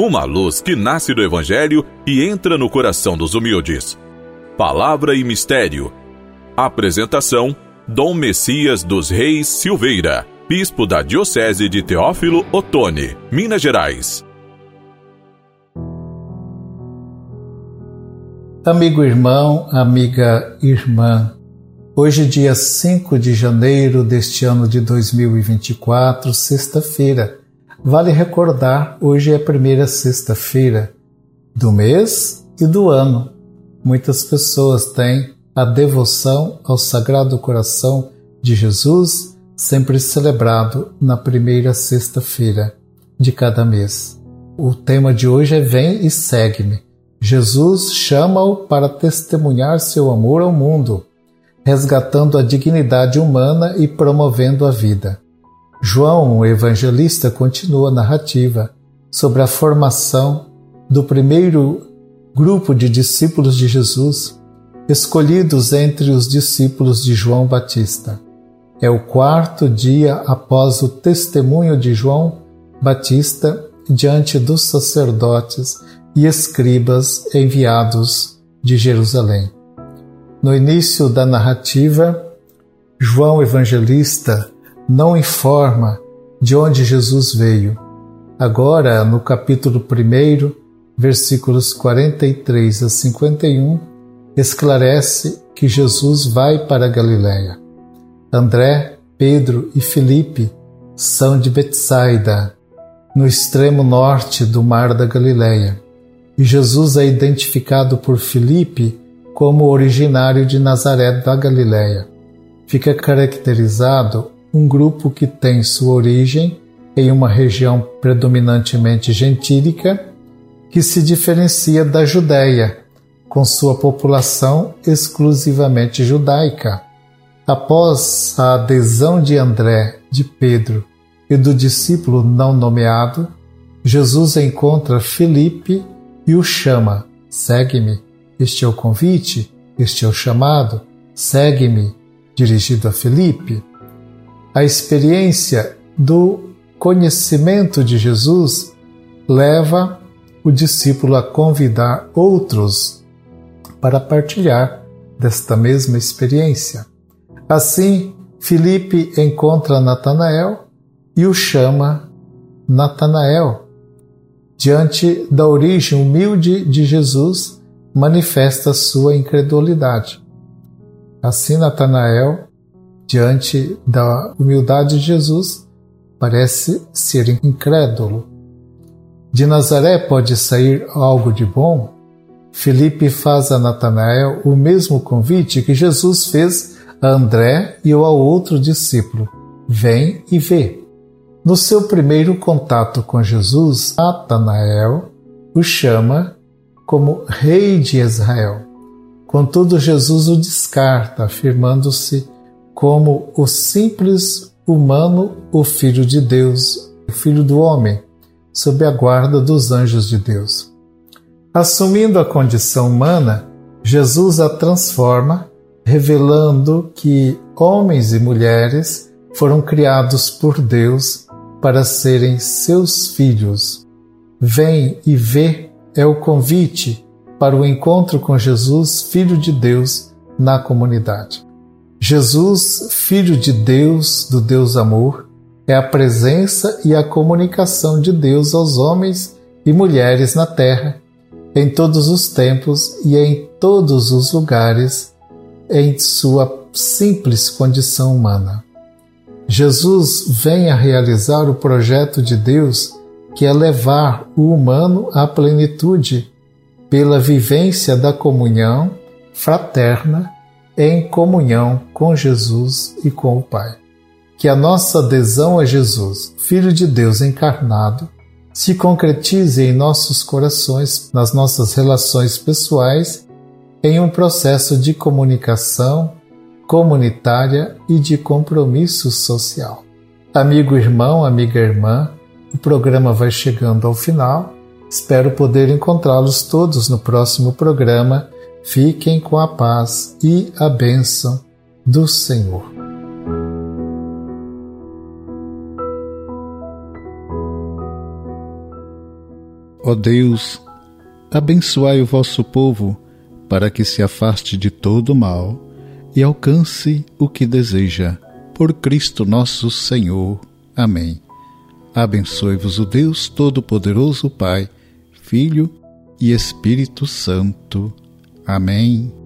uma luz que nasce do Evangelho e entra no coração dos humildes. Palavra e Mistério. Apresentação: Dom Messias dos Reis Silveira, Bispo da Diocese de Teófilo Otoni, Minas Gerais. Amigo irmão, amiga irmã, hoje, dia 5 de janeiro deste ano de 2024, sexta-feira Vale recordar, hoje é a primeira sexta-feira do mês e do ano. Muitas pessoas têm a devoção ao Sagrado Coração de Jesus, sempre celebrado na primeira sexta-feira de cada mês. O tema de hoje é Vem e segue-me. Jesus chama-o para testemunhar seu amor ao mundo, resgatando a dignidade humana e promovendo a vida. João, o evangelista, continua a narrativa sobre a formação do primeiro grupo de discípulos de Jesus, escolhidos entre os discípulos de João Batista. É o quarto dia após o testemunho de João Batista diante dos sacerdotes e escribas enviados de Jerusalém. No início da narrativa, João Evangelista não informa de onde Jesus veio. Agora, no capítulo 1, versículos 43 a 51, esclarece que Jesus vai para Galiléia. André, Pedro e Felipe são de Betsaida, no extremo norte do mar da Galiléia. E Jesus é identificado por Felipe como originário de Nazaré da Galiléia. Fica caracterizado um grupo que tem sua origem em uma região predominantemente gentílica, que se diferencia da Judéia, com sua população exclusivamente judaica. Após a adesão de André, de Pedro e do discípulo não nomeado, Jesus encontra Felipe e o chama: Segue-me. Este é o convite, este é o chamado. Segue-me, dirigido a Felipe. A experiência do conhecimento de Jesus leva o discípulo a convidar outros para partilhar desta mesma experiência. Assim, Filipe encontra Natanael e o chama Natanael. Diante da origem humilde de Jesus, manifesta sua incredulidade. Assim, Natanael diante da humildade de Jesus, parece ser incrédulo. De Nazaré pode sair algo de bom? Felipe faz a Natanael o mesmo convite que Jesus fez a André e ao outro discípulo: Vem e vê. No seu primeiro contato com Jesus, Natanael o chama como Rei de Israel. Contudo, Jesus o descarta, afirmando-se como o simples humano, o Filho de Deus, o Filho do homem, sob a guarda dos anjos de Deus. Assumindo a condição humana, Jesus a transforma, revelando que homens e mulheres foram criados por Deus para serem seus filhos. Vem e vê é o convite para o encontro com Jesus, Filho de Deus, na comunidade. Jesus, Filho de Deus, do Deus Amor, é a presença e a comunicação de Deus aos homens e mulheres na terra, em todos os tempos e em todos os lugares, em sua simples condição humana. Jesus vem a realizar o projeto de Deus, que é levar o humano à plenitude pela vivência da comunhão fraterna em comunhão com Jesus e com o Pai. Que a nossa adesão a Jesus, Filho de Deus encarnado, se concretize em nossos corações, nas nossas relações pessoais, em um processo de comunicação comunitária e de compromisso social. Amigo irmão, amiga irmã, o programa vai chegando ao final. Espero poder encontrá-los todos no próximo programa Fiquem com a paz e a bênção do Senhor. Ó Deus, abençoai o vosso povo, para que se afaste de todo mal e alcance o que deseja. Por Cristo nosso Senhor. Amém. Abençoe-vos o Deus Todo-Poderoso, Pai, Filho e Espírito Santo. Amém.